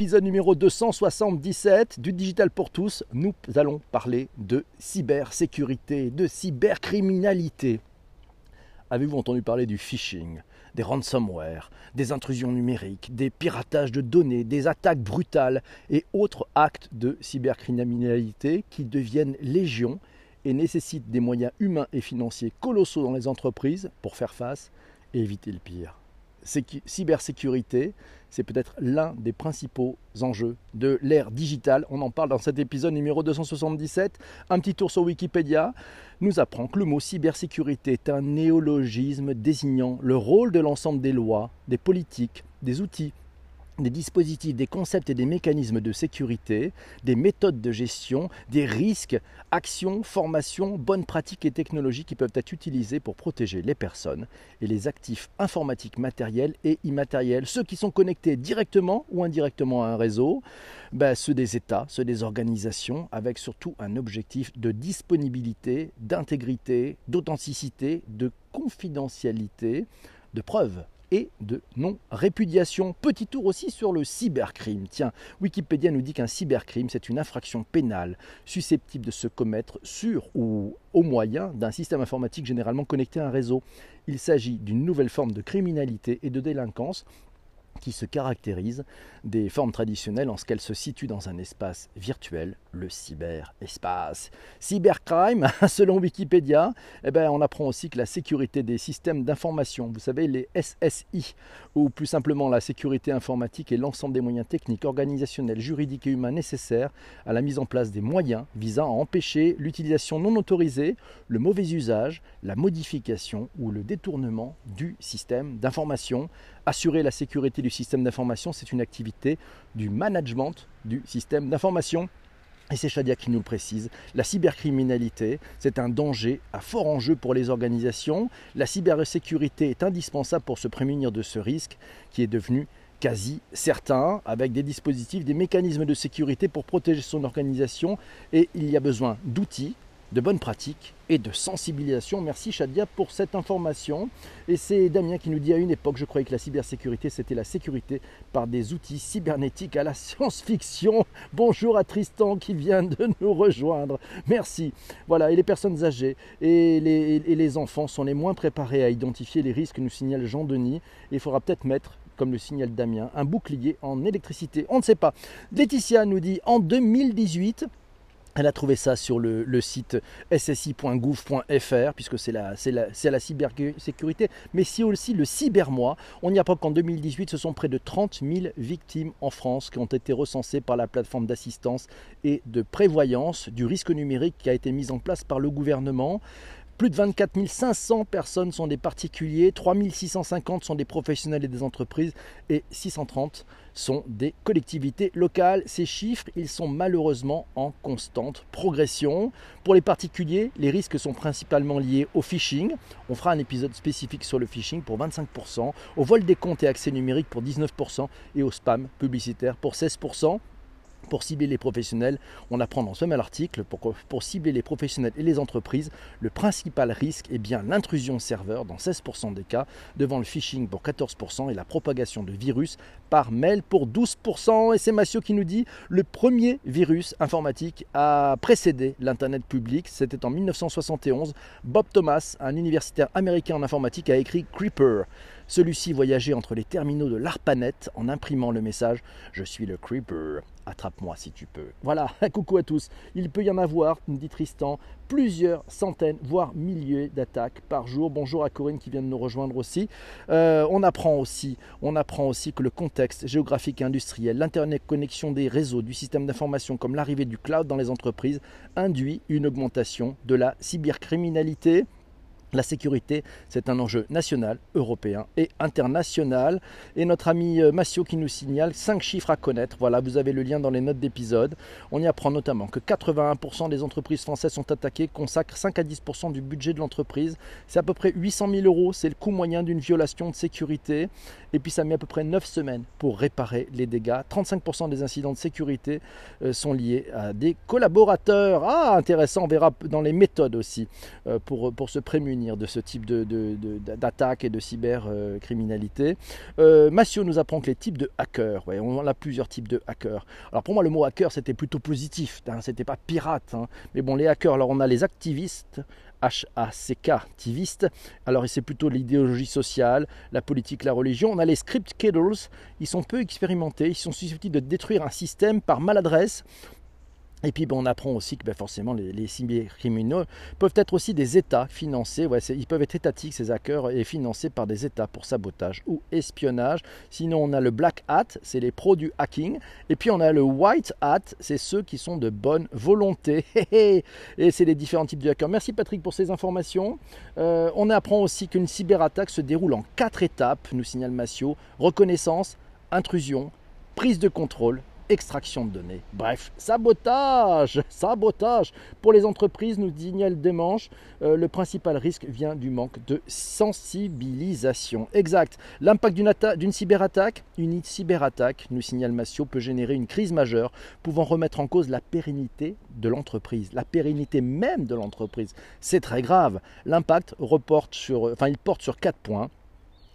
épisode numéro 277 du Digital pour tous. Nous allons parler de cybersécurité, de cybercriminalité. Avez-vous entendu parler du phishing, des ransomware, des intrusions numériques, des piratages de données, des attaques brutales et autres actes de cybercriminalité qui deviennent légion et nécessitent des moyens humains et financiers colossaux dans les entreprises pour faire face et éviter le pire? Cybersécurité, c'est peut-être l'un des principaux enjeux de l'ère digitale. On en parle dans cet épisode numéro 277. Un petit tour sur Wikipédia nous apprend que le mot cybersécurité est un néologisme désignant le rôle de l'ensemble des lois, des politiques, des outils des dispositifs, des concepts et des mécanismes de sécurité, des méthodes de gestion, des risques, actions, formations, bonnes pratiques et technologies qui peuvent être utilisées pour protéger les personnes et les actifs informatiques matériels et immatériels, ceux qui sont connectés directement ou indirectement à un réseau, ben, ceux des États, ceux des organisations, avec surtout un objectif de disponibilité, d'intégrité, d'authenticité, de confidentialité, de preuve et de non-répudiation. Petit tour aussi sur le cybercrime. Tiens, Wikipédia nous dit qu'un cybercrime, c'est une infraction pénale susceptible de se commettre sur ou au moyen d'un système informatique généralement connecté à un réseau. Il s'agit d'une nouvelle forme de criminalité et de délinquance qui se caractérise des formes traditionnelles en ce qu'elles se situent dans un espace virtuel, le cyberespace. Cybercrime, selon Wikipédia, eh ben, on apprend aussi que la sécurité des systèmes d'information, vous savez, les SSI, ou plus simplement la sécurité informatique est l'ensemble des moyens techniques, organisationnels, juridiques et humains nécessaires à la mise en place des moyens visant à empêcher l'utilisation non autorisée, le mauvais usage, la modification ou le détournement du système d'information. Assurer la sécurité du système d'information, c'est une activité du management du système d'information. Et c'est Shadia qui nous le précise. La cybercriminalité, c'est un danger à fort enjeu pour les organisations. La cybersécurité est indispensable pour se prémunir de ce risque qui est devenu quasi certain, avec des dispositifs, des mécanismes de sécurité pour protéger son organisation. Et il y a besoin d'outils, de bonnes pratiques et de sensibilisation. Merci Shadia pour cette information. Et c'est Damien qui nous dit à une époque, je croyais que la cybersécurité, c'était la sécurité par des outils cybernétiques à la science-fiction. Bonjour à Tristan qui vient de nous rejoindre. Merci. Voilà, et les personnes âgées et les, et les enfants sont les moins préparés à identifier les risques, nous signale Jean-Denis. Il faudra peut-être mettre comme le signale Damien, un bouclier en électricité. On ne sait pas. Laetitia nous dit en 2018, elle a trouvé ça sur le, site ssi.gouv.fr, puisque c'est la, cybersécurité, mais c'est aussi le cybermois. On y apprend qu'en 2018, ce sont près de 30 000 victimes en France qui ont été recensées par la plateforme d'assistance et de prévoyance du risque numérique qui a été mise en place par le gouvernement. Plus de 24 500 personnes sont des particuliers, 3 650 sont des professionnels et des entreprises et 630 sont des collectivités locales. Ces chiffres, ils sont malheureusement en constante progression. Pour les particuliers, les risques sont principalement liés au phishing. On fera un épisode spécifique sur le phishing pour 25%, au vol des comptes et accès numériques pour 19% et au spam publicitaire pour 16% pour cibler les professionnels. On apprend dans ce même article, pour, cibler les professionnels et les entreprises, le principal risque est bien l'intrusion serveur dans 16% des cas, devant le phishing pour 14% et la propagation de virus par mail pour 12%. Et c'est Massio qui nous dit le premier virus informatique a précédé l'Internet public. C'était en 1971. Bob Thomas, un universitaire américain en informatique, a écrit Creeper. Celui-ci voyageait entre les terminaux de l'ARPANET en imprimant le message Je suis le Creeper, attrape-moi si tu peux. Voilà, coucou à tous. Il peut y en avoir, dit Tristan, plusieurs centaines, voire milliers d'attaques par jour. Bonjour à Corinne qui vient de nous rejoindre aussi. Euh, on apprend aussi, on apprend aussi que le contexte géographique et industriel, l'internet connexion des réseaux, du système d'information, comme l'arrivée du cloud dans les entreprises, induit une augmentation de la cybercriminalité. La sécurité, c'est un enjeu national, européen et international. Et notre ami euh, Massio qui nous signale 5 chiffres à connaître. Voilà, vous avez le lien dans les notes d'épisode. On y apprend notamment que 81% des entreprises françaises sont attaquées, consacrent 5 à 10% du budget de l'entreprise. C'est à peu près 800 000 euros, c'est le coût moyen d'une violation de sécurité. Et puis ça met à peu près 9 semaines pour réparer les dégâts. 35% des incidents de sécurité euh, sont liés à des collaborateurs. Ah, intéressant, on verra dans les méthodes aussi euh, pour, pour se prémunir de ce type d'attaque de, et de cybercriminalité. Euh, Massio nous apprend que les types de hackers, on a plusieurs types de hackers. Alors pour moi, le mot hacker, c'était plutôt positif, hein, c'était pas pirate. Hein. Mais bon, les hackers, alors on a les activistes, HACK, activistes. Alors c'est plutôt l'idéologie sociale, la politique, la religion. On a les script kiddles, ils sont peu expérimentés, ils sont susceptibles de détruire un système par maladresse et puis ben, on apprend aussi que ben, forcément les, les, cybercriminaux peuvent être aussi des États financés, ouais, ils peuvent être étatiques ces hackers et financés par des États pour sabotage ou espionnage. Sinon on a le black hat, c'est les pros du hacking. Et puis on a le white hat, c'est ceux qui sont de bonne volonté. et c'est les différents types de hackers. Merci Patrick pour ces informations. Euh, on apprend aussi qu'une cyberattaque se déroule en quatre étapes, nous signale Massio. Reconnaissance, intrusion, prise de contrôle extraction de données. Bref, sabotage, sabotage. Pour les entreprises, nous signale Demanche, euh, le principal risque vient du manque de sensibilisation. Exact. L'impact d'une cyberattaque, une cyberattaque, nous signale Massio, peut générer une crise majeure, pouvant remettre en cause la pérennité de l'entreprise, la pérennité même de l'entreprise. C'est très grave. L'impact reporte sur, enfin, il porte sur quatre points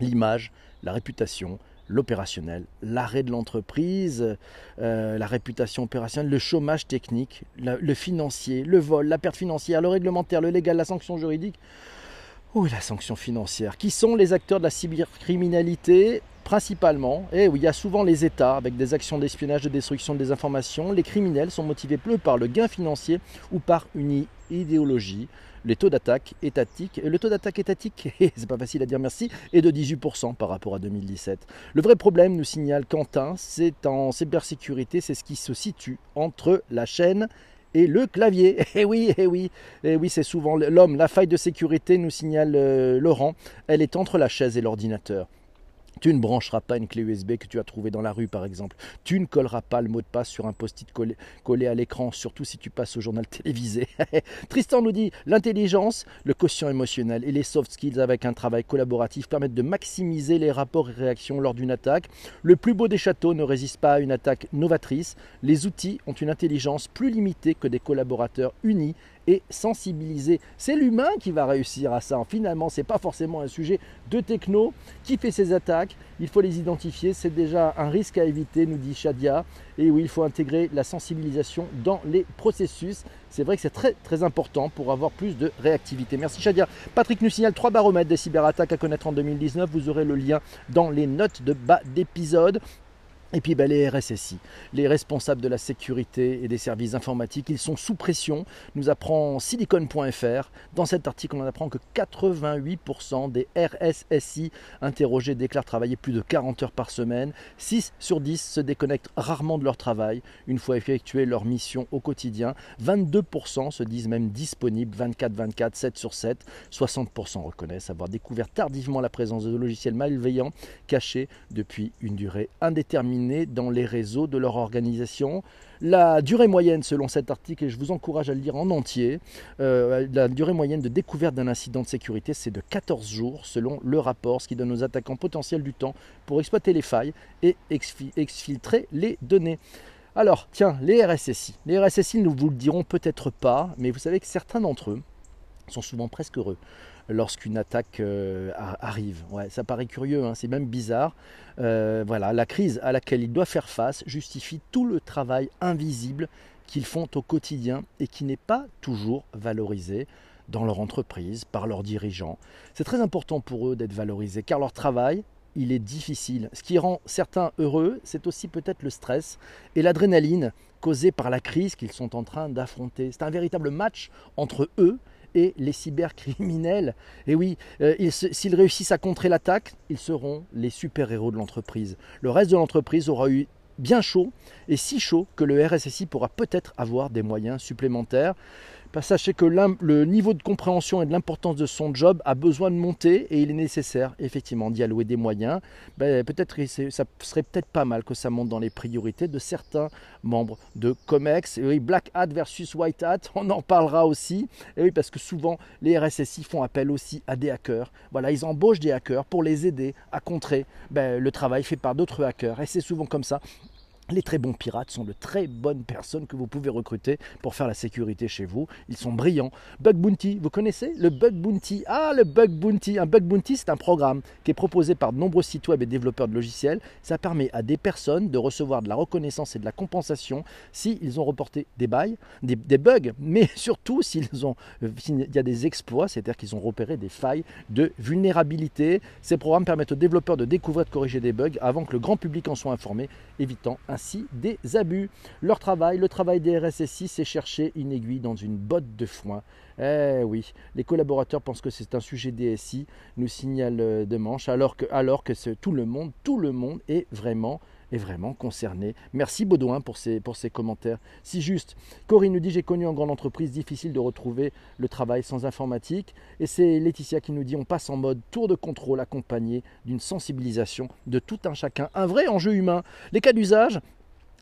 l'image, la réputation, l'opérationnel, l'arrêt de l'entreprise, euh, la réputation opérationnelle, le chômage technique, le financier, le vol, la perte financière, le réglementaire, le légal, la sanction juridique. ou la sanction financière. Qui sont les acteurs de la cybercriminalité Principalement, et eh oui, il y a souvent les États avec des actions d'espionnage, de destruction des informations. Les criminels sont motivés plus par le gain financier ou par une idéologie les taux d'attaque étatiques. Le taux d'attaque étatique, c'est pas facile à dire merci, est de 18% par rapport à 2017. Le vrai problème, nous signale Quentin, c'est en cybersécurité, c'est ce qui se situe entre la chaîne et le clavier. Eh oui, eh oui, eh oui, c'est souvent l'homme. La faille de sécurité, nous signale euh, Laurent, elle est entre la chaise et l'ordinateur. Tu ne brancheras pas une clé USB que tu as trouvée dans la rue, par exemple. Tu ne colleras pas le mot de passe sur un post-it collé, à l'écran, surtout si tu passes au journal télévisé. Tristan nous dit l'intelligence, le quotient émotionnel et les soft skills avec un travail collaboratif permettent de maximiser les rapports et réactions lors d'une attaque. Le plus beau des châteaux ne résiste pas à une attaque novatrice. Les outils ont une intelligence plus limitée que des collaborateurs unis et sensibiliser. C'est l'humain qui va réussir à ça. Finalement, ce n'est pas forcément un sujet de techno qui fait ces attaques. Il faut les identifier. C'est déjà un risque à éviter, nous dit Shadia. Et oui, il faut intégrer la sensibilisation dans les processus. C'est vrai que c'est très très important pour avoir plus de réactivité. Merci Shadia. Patrick nous signale trois baromètres des cyberattaques à connaître en 2019. Vous aurez le lien dans les notes de bas d'épisode. Et puis ben, les RSSI, les responsables de la sécurité et des services informatiques, ils sont sous pression, nous apprend silicon.fr. Dans cet article, on apprend que 88% des RSSI interrogés déclarent travailler plus de 40 heures par semaine. 6 sur 10 se déconnectent rarement de leur travail une fois effectué leur mission au quotidien. 22% se disent même disponibles 24-24, 7 sur 7. 60% reconnaissent avoir découvert tardivement la présence de logiciels malveillants cachés depuis une durée indéterminée dans les réseaux de leur organisation. La durée moyenne, selon cet article, et je vous encourage à le lire en entier, euh, la durée moyenne de découverte d'un incident de sécurité, c'est de 14 jours, selon le rapport, ce qui donne aux attaquants potentiels du temps pour exploiter les failles et exfiltrer les données. Alors, tiens, les RSSI. Les RSSI, nous vous le dirons peut-être pas, mais vous savez que certains d'entre eux sont souvent presque heureux lorsqu'une attaque euh, arrive. Ouais, ça paraît curieux, hein, c'est même bizarre. Euh, voilà, la crise à laquelle ils doivent faire face justifie tout le travail invisible qu'ils font au quotidien et qui n'est pas toujours valorisé dans leur entreprise, par leurs dirigeants. C'est très important pour eux d'être valorisés car leur travail, il est difficile. Ce qui rend certains heureux, c'est aussi peut-être le stress et l'adrénaline causée par la crise qu'ils sont en train d'affronter. C'est un véritable match entre eux et les cybercriminels. Et oui, euh, s'ils réussissent à contrer l'attaque, ils seront les super-héros de l'entreprise. Le reste de l'entreprise aura eu bien chaud, et si chaud que le RSSI pourra peut-être avoir des moyens supplémentaires. Sachez que le niveau de compréhension et de l'importance de son job a besoin de monter et il est nécessaire effectivement d'y allouer des moyens. Ben, peut-être ça serait peut-être pas mal que ça monte dans les priorités de certains membres de Comex. Oui, Black Hat versus White Hat, on en parlera aussi. Oui, parce que souvent les RSSI font appel aussi à des hackers. Voilà, ils embauchent des hackers pour les aider à contrer ben, le travail fait par d'autres hackers. Et c'est souvent comme ça Les très bons pirates sont de très bonnes personnes que vous pouvez recruter pour faire la sécurité chez vous. Ils sont brillants. Bug Bounty, vous connaissez le Bug Bounty? Ah, le Bug Bounty. Un Bug Bounty, c'est un programme qui est proposé par de nombreux sites web et développeurs de logiciels. Ça permet à des personnes de recevoir de la reconnaissance et de la compensation s'ils ont reporté des, bugs, mais surtout s'ils ont, euh, s'il y a des exploits, c'est-à-dire qu'ils ont repéré des failles de vulnérabilité. Ces programmes permettent aux développeurs de découvrir et de corriger des bugs avant que le grand public en soit informé, évitant ainsi des abus. Leur travail, le travail des RSSI, c'est chercher une aiguille dans une botte de foin. Eh oui, les collaborateurs pensent que c'est un sujet DSI, nous signale euh, de manche, alors que, alors que tout le monde, tout le monde est vraiment est vraiment concerné. Merci Baudouin pour ces, pour ces commentaires. Si juste, Corinne nous dit j'ai connu en grande entreprise, difficile de retrouver le travail sans informatique. Et c'est Laetitia qui nous dit on passe en mode tour de contrôle accompagné d'une sensibilisation de tout un chacun. Un vrai enjeu humain. Les cas d'usage,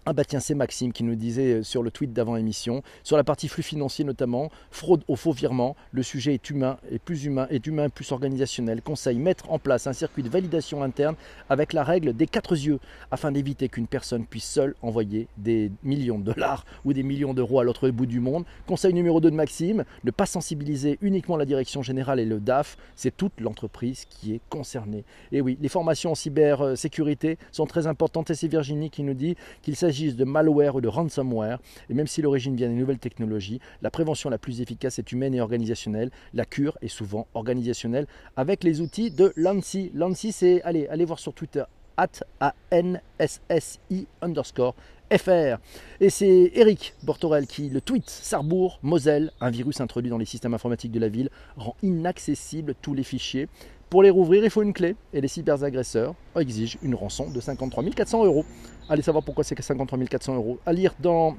ah bah tiens, c'est Maxime qui nous disait euh, sur le tweet d'avant émission, sur la partie flux financier notamment, fraude au faux virement, le sujet est humain et plus humain, est humain plus organisationnel. Conseil mettre en place un circuit de validation interne avec la règle des quatre yeux afin d'éviter qu'une personne puisse seule envoyer des millions de dollars ou des millions d'euros à l'autre bout du monde. Conseil numéro 2 de Maxime, ne pas sensibiliser uniquement la direction générale et le DAF, c'est toute l'entreprise qui est concernée. Et oui, les formations en cybersécurité sont très importantes et c'est Virginie qui nous dit qu'il s'agit de malware ou de ransomware, et même si l'origine vient des nouvelles technologies, la prévention la plus efficace est humaine et organisationnelle. La cure est souvent organisationnelle avec les outils de l'ANSI. L'ANSI, c'est, allez, allez voir sur Twitter, at A-N-S-S-I underscore FR. Et c'est Eric Bortorel qui le tweet. Sarrebourg, Moselle, un virus introduit dans les systèmes informatiques de la ville rend inaccessibles tous les fichiers. Pour les rouvrir, il faut une clé et les cyberagresseurs exigent une rançon de 53 400 euros. Allez savoir pourquoi c'est 53 400 euros. À lire dans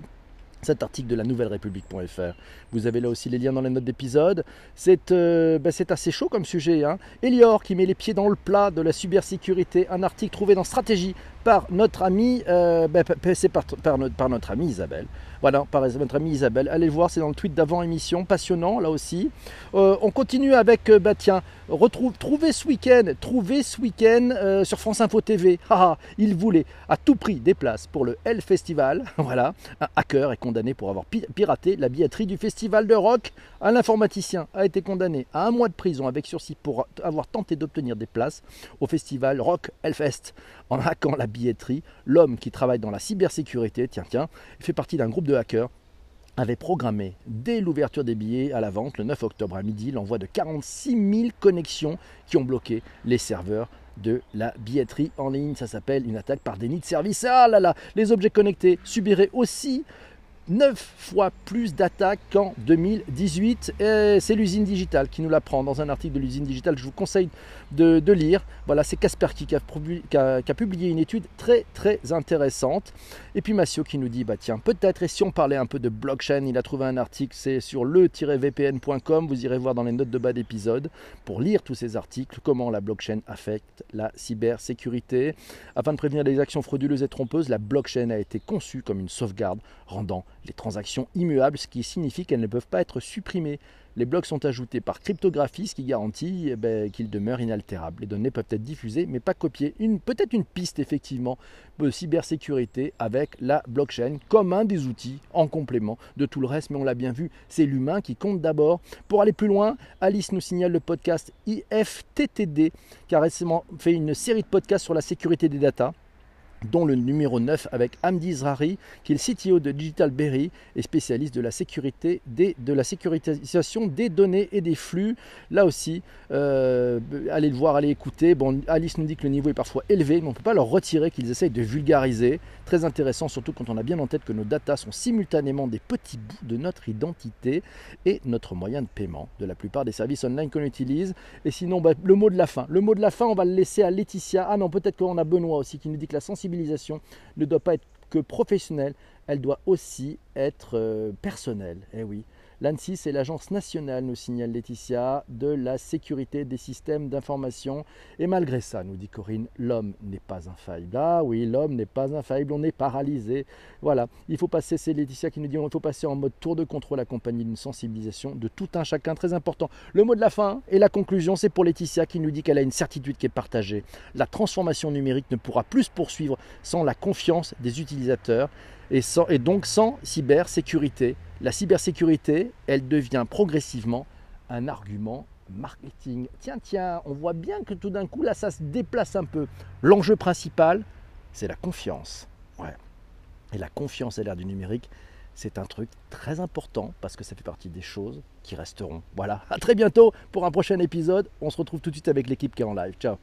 cet article de la nouvelle république.fr. Vous avez là aussi les liens dans les notes d'épisode. C'est euh, ben, assez chaud comme sujet. Hein. Elior qui met les pieds dans le plat de la cybersécurité. Un article trouvé dans Stratégie par notre ami, euh, ben, c'est par, notre, par notre amie Isabelle. Voilà, par notre amie Isabelle. Allez le voir, c'est dans le tweet d'avant émission, passionnant là aussi. Euh, on continue avec, bah tiens, retrouve, ce week-end, trouvez ce week-end sur France Info TV. il voulait à tout prix des places pour le Hell Festival. voilà, un hacker est condamné pour avoir piraté la billetterie du festival de rock. Un informaticien a été condamné à un mois de prison avec sursis pour avoir tenté d'obtenir des places au festival Rock Hellfest en hackant la billetterie. L'homme qui travaille dans la cybersécurité, tiens, tiens, fait partie d'un groupe de hackers avait programmé dès l'ouverture des billets à la vente le 9 octobre à midi l'envoi de 46 000 connexions qui ont bloqué les serveurs de la billetterie en ligne. Ça s'appelle une attaque par déni de service. Ah là là, les objets connectés subiraient aussi 9 fois plus d'attaques qu'en 2018. C'est l'usine digitale qui nous l'apprend dans un article de l'usine digitale. Je vous conseille de, lire. Voilà, c'est a, qui, a, publié une étude très très intéressante. Et puis Massio qui nous dit bah tiens, peut-être et si on parlait un peu de blockchain, il a trouvé un article, c'est sur le-vpn.com. Vous irez voir dans les notes de bas d'épisode pour lire tous ces articles, comment la blockchain affecte la cybersécurité. Afin de prévenir les actions frauduleuses et trompeuses, la blockchain a été conçue comme une sauvegarde rendant les transactions immuables, ce qui signifie qu'elles ne peuvent pas être supprimées. Les blocs sont ajoutés par cryptographie, ce qui garantit eh ben, qu'ils demeurent inaltérables. Les données peuvent être diffusées, mais pas copiées. peut-être une piste, effectivement, de cybersécurité avec la blockchain, comme un des outils en complément de tout le reste. Mais on l'a bien vu, c'est l'humain qui compte d'abord. Pour aller plus loin, Alice nous signale le podcast IFTTD, qui a récemment fait une série de podcasts sur la sécurité des datas dont le numéro 9 avec Hamdi Zrari, qui est le CTO de Digital Berry et spécialiste de la sécurité des, de la sécurisation des données et des flux. Là aussi, euh, allez le voir, allez écouter. Bon, Alice nous dit que le niveau est parfois élevé, mais on ne peut pas leur retirer qu'ils essayent de vulgariser. Très intéressant, surtout quand on a bien en tête que nos datas sont simultanément des petits bouts de notre identité et notre moyen de paiement de la plupart des services online qu'on utilise. Et sinon, bah, le mot de la fin. Le mot de la fin, on va le laisser à Laetitia. Ah non, peut-être qu'on a Benoît aussi qui nous dit que la sensibilité ne doit pas être que professionnelle, elle doit aussi être euh, personnelle. Eh oui, L'ANSI, c'est l'agence nationale, nous signale Laetitia, de la sécurité des systèmes d'information. Et malgré ça, nous dit Corinne, l'homme n'est pas infaillible. Ah oui, l'homme n'est pas infaillible, on est paralysé. Voilà, il faut passer, c'est Laetitia qui nous dit, il faut passer en mode tour de contrôle accompagné d'une sensibilisation de tout un chacun très important. Le mot de la fin et la conclusion, c'est pour Laetitia qui nous dit qu'elle a une certitude qui est partagée. La transformation numérique ne pourra plus se poursuivre sans la confiance des utilisateurs et, et donc sans cybersécurité la cybersécurité, elle devient progressivement un argument marketing. Tiens, tiens, on voit bien que tout d'un coup, là, ça se déplace un peu. L'enjeu principal, c'est la confiance. Ouais. Et la confiance à l'ère du numérique, c'est un truc très important parce que ça fait partie des choses qui resteront. Voilà, à très bientôt pour un prochain épisode. On se retrouve tout de suite avec l'équipe qui est en live. Ciao